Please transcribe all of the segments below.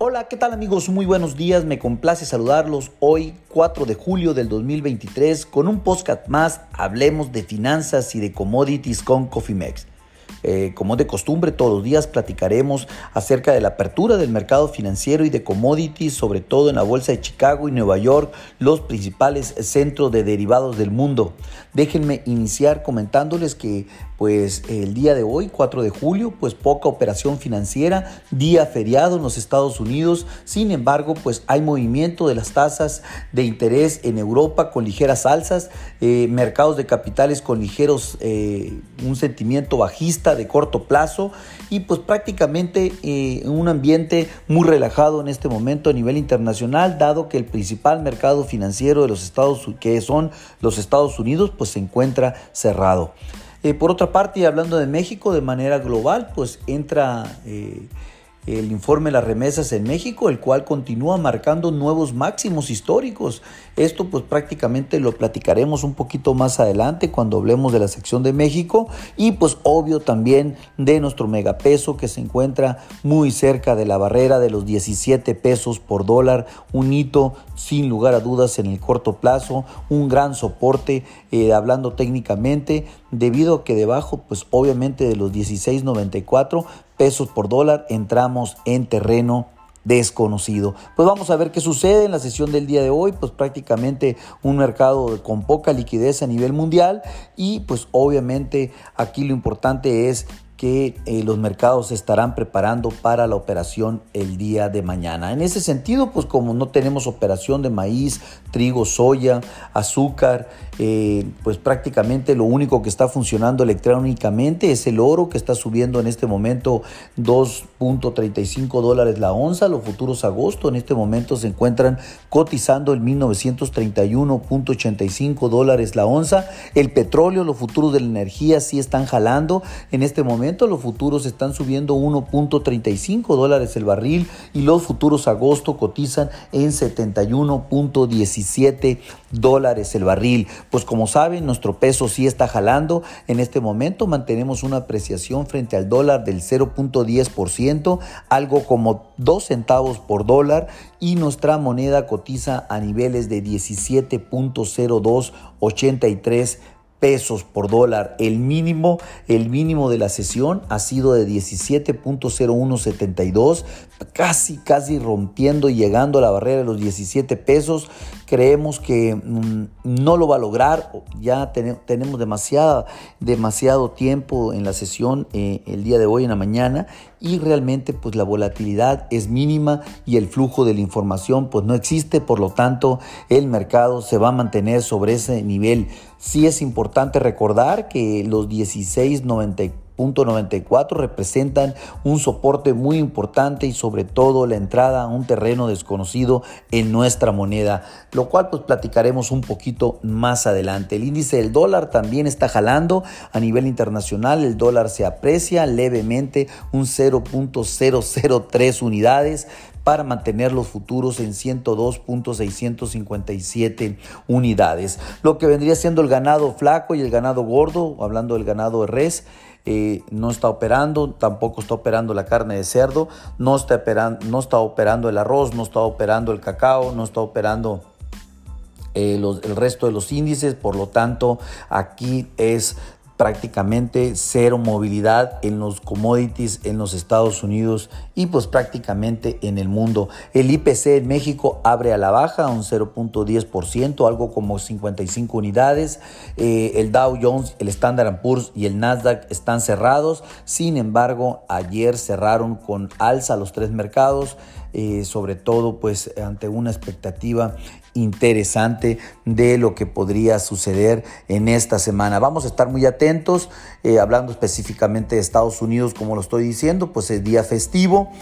Hola, ¿qué tal amigos? Muy buenos días, me complace saludarlos hoy 4 de julio del 2023 con un podcast más, hablemos de finanzas y de commodities con Cofimex. Eh, como de costumbre, todos los días platicaremos acerca de la apertura del mercado financiero y de commodities, sobre todo en la Bolsa de Chicago y Nueva York, los principales centros de derivados del mundo. Déjenme iniciar comentándoles que pues el día de hoy, 4 de julio, pues poca operación financiera, día feriado en los Estados Unidos. Sin embargo, pues hay movimiento de las tasas de interés en Europa con ligeras alzas, eh, mercados de capitales con ligeros, eh, un sentimiento bajista de corto plazo y pues prácticamente eh, un ambiente muy relajado en este momento a nivel internacional, dado que el principal mercado financiero de los Estados que son los Estados Unidos, pues se encuentra cerrado. Eh, por otra parte, hablando de México de manera global, pues entra eh, el informe de las remesas en México, el cual continúa marcando nuevos máximos históricos. Esto pues prácticamente lo platicaremos un poquito más adelante cuando hablemos de la sección de México y pues obvio también de nuestro megapeso que se encuentra muy cerca de la barrera de los 17 pesos por dólar, un hito sin lugar a dudas en el corto plazo, un gran soporte eh, hablando técnicamente debido a que debajo pues obviamente de los 16.94 pesos por dólar, entramos en terreno desconocido. Pues vamos a ver qué sucede en la sesión del día de hoy, pues prácticamente un mercado con poca liquidez a nivel mundial y pues obviamente aquí lo importante es que eh, los mercados se estarán preparando para la operación el día de mañana. En ese sentido, pues como no tenemos operación de maíz, trigo, soya, azúcar, eh, pues prácticamente lo único que está funcionando electrónicamente es el oro que está subiendo en este momento 2.35 dólares la onza. Los futuros agosto en este momento se encuentran cotizando en 1931.85 dólares la onza. El petróleo, los futuros de la energía sí están jalando. En este momento los futuros están subiendo 1.35 dólares el barril y los futuros agosto cotizan en 71.17 dólares el barril. Pues como saben, nuestro peso sí está jalando. En este momento mantenemos una apreciación frente al dólar del 0.10%, algo como 2 centavos por dólar y nuestra moneda cotiza a niveles de 17.0283 pesos por dólar. El mínimo, el mínimo de la sesión ha sido de 17.0172, casi, casi rompiendo y llegando a la barrera de los 17 pesos. Creemos que mm, no lo va a lograr. Ya tenemos demasiado, tiempo en la sesión eh, el día de hoy en la mañana y realmente pues la volatilidad es mínima y el flujo de la información pues no existe. Por lo tanto, el mercado se va a mantener sobre ese nivel. Sí es importante recordar que los 16.94 .94 representan un soporte muy importante y sobre todo la entrada a un terreno desconocido en nuestra moneda, lo cual pues platicaremos un poquito más adelante. El índice del dólar también está jalando a nivel internacional, el dólar se aprecia levemente un 0.003 unidades para mantener los futuros en 102.657 unidades. Lo que vendría siendo el ganado flaco y el ganado gordo, hablando del ganado de res, eh, no está operando, tampoco está operando la carne de cerdo, no está, operando, no está operando el arroz, no está operando el cacao, no está operando eh, el resto de los índices, por lo tanto aquí es prácticamente cero movilidad en los commodities en los Estados Unidos y pues prácticamente en el mundo. El IPC en México abre a la baja un 0.10%, algo como 55 unidades. Eh, el Dow Jones, el Standard Poor's y el Nasdaq están cerrados. Sin embargo, ayer cerraron con alza los tres mercados. Eh, sobre todo pues ante una expectativa interesante de lo que podría suceder en esta semana. Vamos a estar muy atentos, eh, hablando específicamente de Estados Unidos, como lo estoy diciendo, pues es día festivo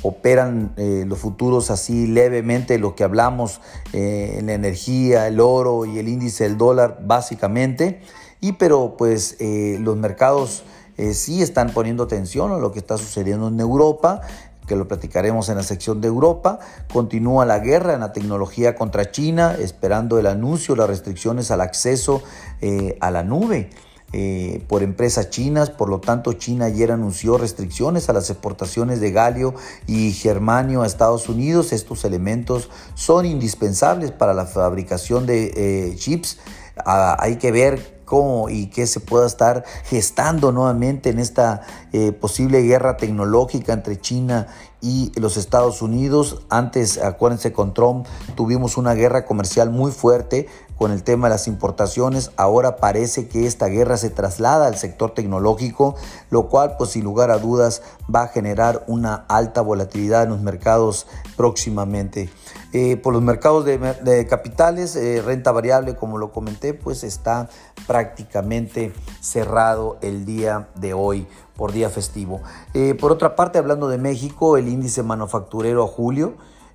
operan eh, los futuros así levemente, lo que hablamos en la energía, el oro y el índice del dólar básicamente, y pero pues los mercados sí están poniendo atención a lo que está sucediendo en Europa, que lo platicaremos en la sección de Europa. Continúa la guerra en la tecnología contra China, esperando el anuncio, las restricciones al acceso eh, a la nube. eh, por empresas chinas. Por lo tanto, China ayer anunció restricciones a las exportaciones de galio y germanio a Estados Unidos. Estos elementos son indispensables para la fabricación de eh, chips. Ah, hay que ver cómo y qué se pueda estar gestando nuevamente en esta eh, posible guerra tecnológica entre China y los Estados Unidos. Antes, acuérdense, con Trump tuvimos una guerra comercial muy fuerte con el tema de las importaciones. Ahora parece que esta guerra se traslada al sector tecnológico, lo cual pues sin lugar a dudas va a generar una alta volatilidad en los mercados próximamente. Eh, por los mercados de, capitales, eh, renta variable, como lo comenté, pues está prácticamente cerrado el día de hoy por día festivo. Eh, por otra parte, hablando de México, el índice manufacturero a julio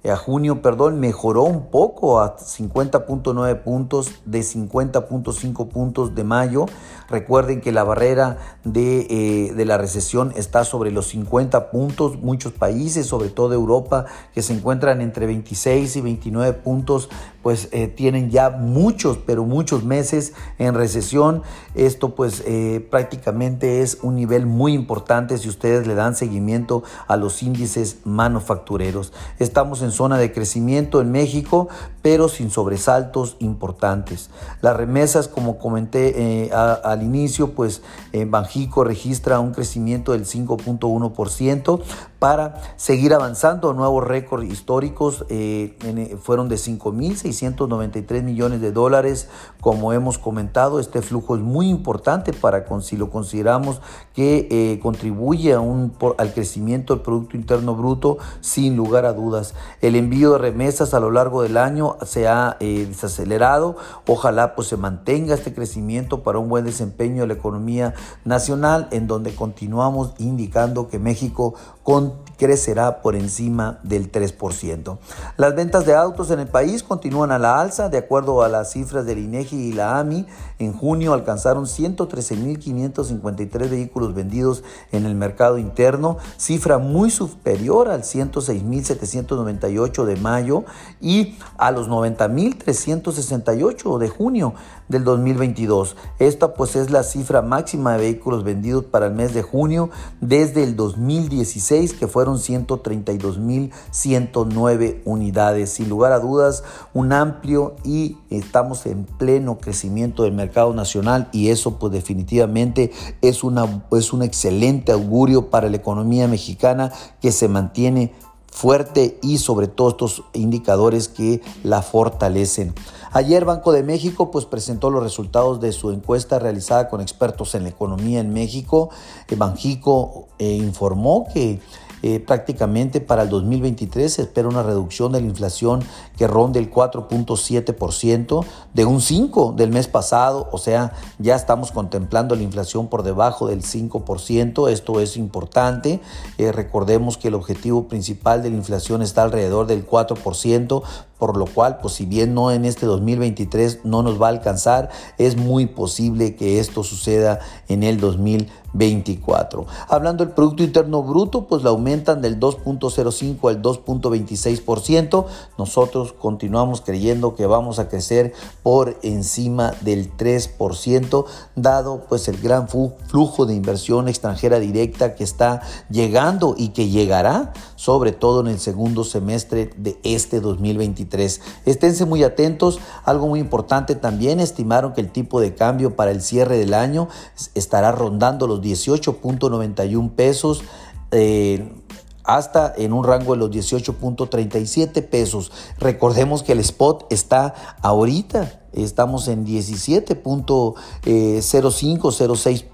a junio, perdón, mejoró un poco a 50.9 puntos de 50.5 puntos de mayo. Recuerden que la barrera de, eh, de, la recesión está sobre los 50 puntos. Muchos países, sobre todo Europa, que se encuentran entre 26 y 29 puntos, pues eh, tienen ya muchos, pero muchos meses en recesión. Esto pues eh, prácticamente es un nivel muy importante si ustedes le dan seguimiento a los índices manufactureros. Estamos en zona de crecimiento en México, pero sin sobresaltos importantes. Las remesas, como comenté eh, al inicio, pues Banjico registra un crecimiento del 5.1% para seguir avanzando. Nuevos récords históricos fueron de 5.693 millones de dólares. Como hemos comentado, este flujo es muy importante para si lo consideramos que contribuye a un, al crecimiento del Producto Interno Bruto, sin lugar a dudas. El envío de remesas a lo largo del año se ha eh, desacelerado. Ojalá pues se mantenga este crecimiento para un buen desempeño de la economía nacional, en donde continuamos indicando que México crecerá por encima del 3%. Las ventas de autos en el país continúan a la alza, de acuerdo a las cifras del INEGI y la AMI. En junio alcanzaron 113.553 vehículos vendidos en el mercado interno, cifra muy superior al 106.798 de mayo y a los 90.368 de junio del 2022. Esta pues es la cifra máxima de vehículos vendidos para el mes de junio desde el 2016 que fueron 132.109 unidades. Sin lugar a dudas, un amplio y estamos en pleno crecimiento del mercado nacional y eso pues definitivamente es, una, es un excelente augurio para la economía mexicana que se mantiene fuerte y sobre todo estos indicadores que la fortalecen. Ayer Banco de México pues presentó los resultados de su encuesta realizada con expertos en la economía en México. Banjico eh, informó que eh, prácticamente para el 2023 se espera una reducción de la inflación que ronde el 4.7% de un 5 del mes pasado, o sea, ya estamos contemplando la inflación por debajo del 5%, esto es importante, eh, recordemos que el objetivo principal de la inflación está alrededor del 4%, por lo cual, pues si bien no en este 2023 no nos va a alcanzar, es muy posible que esto suceda en el 2024. Hablando del Producto Interno Bruto, pues la aumentan del 2.05 al 2.26%. Nosotros continuamos creyendo que vamos a crecer por encima del 3%, dado pues el gran flujo de inversión extranjera directa que está llegando y que llegará, sobre todo en el segundo semestre de este 2023. Esténse muy atentos. Algo muy importante también, estimaron que el tipo de cambio para el cierre del año estará rondando los 18.91 pesos. Eh, hasta en un rango de los 18.37 pesos. Recordemos que el spot está ahorita, estamos en 17.0506 pesos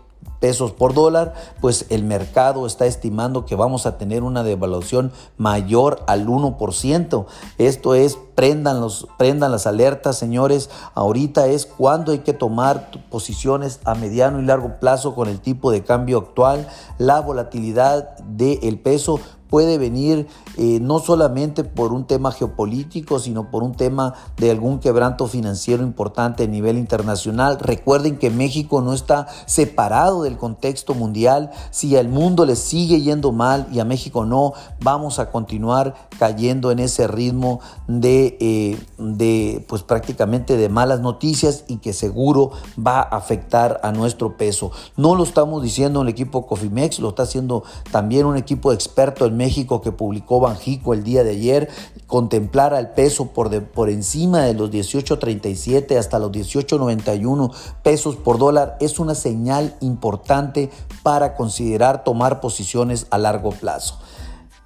por dólar, pues el mercado está estimando que vamos a tener una devaluación mayor al 1%. Esto es, prendan, los, prendan las alertas, señores. Ahorita es cuando hay que tomar posiciones a mediano y largo plazo con el tipo de cambio actual. La volatilidad del peso puede venir eh, no solamente por un tema geopolítico, sino por un tema de algún quebranto financiero importante a nivel internacional. Recuerden que México no está separado del contexto mundial. Si al mundo le sigue yendo mal y a México no, vamos a continuar cayendo en ese ritmo de, eh, de pues prácticamente de malas noticias y que seguro va a afectar a nuestro peso. No lo estamos diciendo el equipo Cofimex, lo está haciendo también un equipo experto en México que publicó Banjico el día de ayer, contemplar al peso por, por encima de los 18.37 hasta los 18.91 pesos por dólar es una señal importante para considerar tomar posiciones a largo plazo.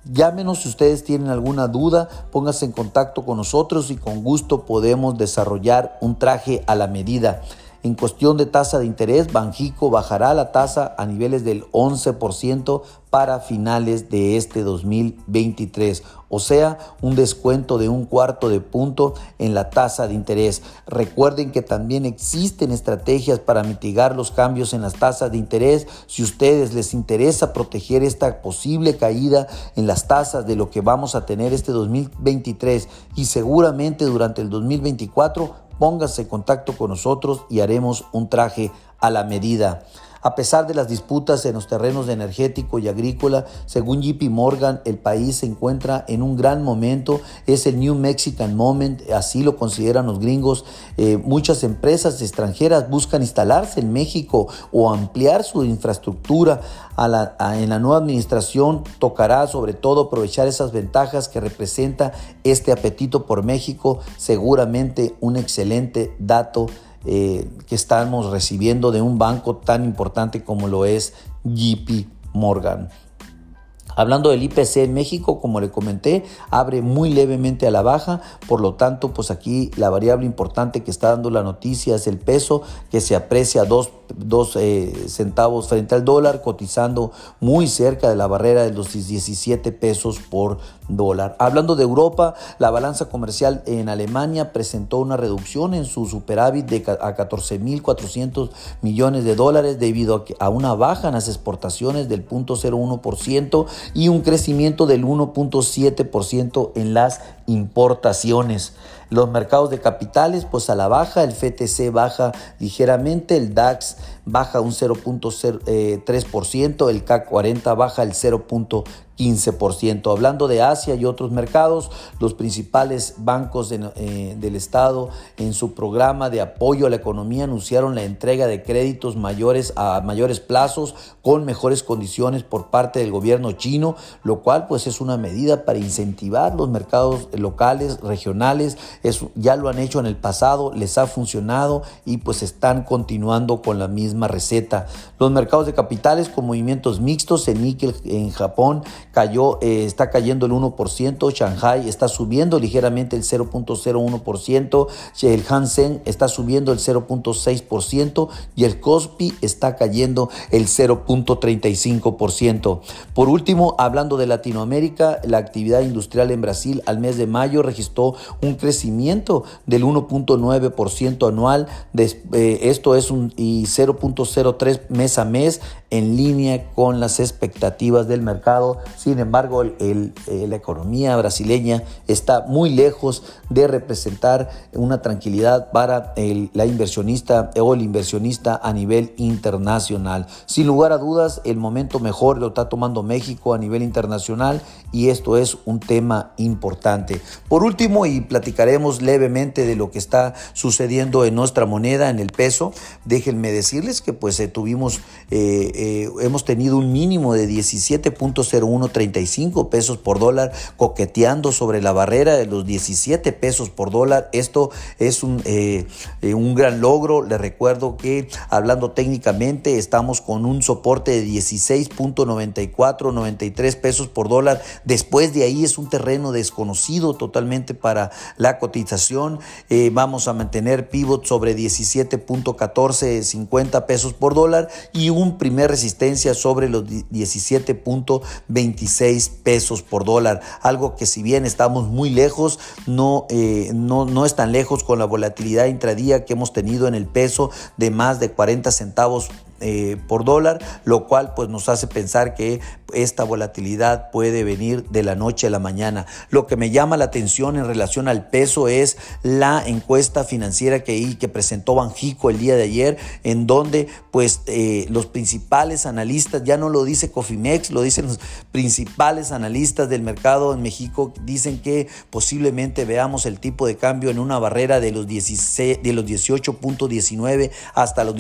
Llámenos si ustedes tienen alguna duda, pónganse en contacto con nosotros y con gusto podemos desarrollar un traje a la medida. En cuestión de tasa de interés, Banjico bajará la tasa a niveles del 11% para finales de este 2023, o sea, un descuento de un cuarto de punto en la tasa de interés. Recuerden que también existen estrategias para mitigar los cambios en las tasas de interés. Si a ustedes les interesa proteger esta posible caída en las tasas de lo que vamos a tener este 2023 y seguramente durante el 2024, póngase en contacto con nosotros y haremos un traje a la medida. A pesar de las disputas en los terrenos energético y agrícola, según JP Morgan, el país se encuentra en un gran momento. Es el New Mexican Moment, así lo consideran los gringos. Eh, muchas empresas extranjeras buscan instalarse en México o ampliar su infraestructura. en la nueva administración tocará sobre todo aprovechar esas ventajas que representa este apetito por México. Seguramente un excelente dato eh, que estamos recibiendo de un banco tan importante como lo es JP Morgan. Hablando del IPC en México, como le comenté, abre muy levemente a la baja, por lo tanto, pues aquí la variable importante que está dando la noticia es el peso, que se aprecia dos, eh, centavos frente al dólar, cotizando muy cerca de la barrera de los 17 pesos por dólar. Hablando de Europa, la balanza comercial en Alemania presentó una reducción en su superávit de a 14.400 millones de dólares debido a, a una baja en las exportaciones del 0.01% y un crecimiento del 1.7% en las importaciones. Los mercados de capitales, pues a la baja, el FTC baja ligeramente, el DAX baja un 0.3%, el CAC 40 baja el 0.15%. Hablando de Asia y otros mercados, los principales bancos eh, del Estado en su programa de apoyo a la economía anunciaron la entrega de créditos mayores a mayores plazos con mejores condiciones por parte del gobierno chino, lo cual pues es una medida para incentivar los mercados locales, regionales, ya lo han hecho en el pasado, les ha funcionado y pues están continuando con la misma receta. Los mercados de capitales con movimientos mixtos, el níquel en Japón cayó, eh, está cayendo el 1%, Shanghai está subiendo ligeramente el 0.01%, el Hansen está subiendo el 0.6% y el Kospi está cayendo el 0.35%. Por último, hablando de Latinoamérica, la actividad industrial en Brasil al mes de mayo registró un crecimiento del 1.9% anual. eh, esto es un y 0.03 mes a mes en línea con las expectativas del mercado. Sin embargo, el, eh, la economía brasileña está muy lejos de representar una tranquilidad para el, la inversionista o el inversionista a nivel internacional. Sin lugar a dudas, el momento mejor lo está tomando México a nivel internacional y esto es un tema importante. Por último, y platicaremos levemente de lo que está sucediendo en nuestra moneda, en el peso, déjenme decirles que pues eh, tuvimos, eh, eh, hemos tenido un mínimo de 17.0135 pesos por dólar, coqueteando sobre la barrera de los 17 pesos por dólar. Esto es un, un gran logro. Les recuerdo que hablando técnicamente estamos con un soporte de 16.94, 93 pesos por dólar Después de ahí es un terreno desconocido totalmente para la cotización. Eh, vamos a mantener pivot sobre 17.1450 pesos por dólar y un primer resistencia sobre los 17.26 pesos por dólar. Algo que si bien estamos muy lejos, no, eh, no, no es tan lejos con la volatilidad intradía que hemos tenido en el peso de más de 40 centavos eh, por dólar, lo cual pues nos hace pensar que esta volatilidad puede venir de la noche a la mañana. Lo que me llama la atención en relación al peso es la encuesta financiera que, presentó Banjico el día de ayer, en donde pues eh, los principales analistas, ya no lo dice Cofimex, lo dicen los principales analistas del mercado en México, dicen que posiblemente veamos el tipo de cambio en una barrera de los, 16, de los 18.19 hasta los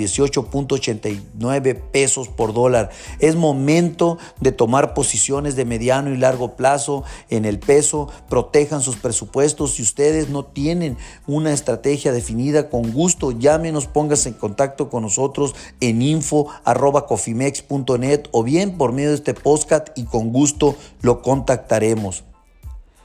18.89 pesos por dólar. Es momento de tomar posiciones de mediano y largo plazo en el peso, protejan sus presupuestos. Si ustedes no tienen una estrategia definida, con gusto llámenos, pónganse en contacto con nosotros en info.cofimex.net o bien por medio de este podcast y con gusto lo contactaremos.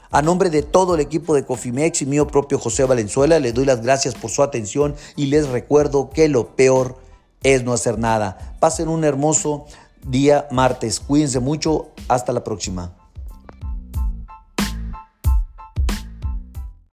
A nombre de todo el equipo de Cofimex y mío propio José Valenzuela, les doy las gracias por su atención y les recuerdo que lo peor es no hacer nada. Pasen un hermoso día martes. Cuídense mucho. Hasta la próxima.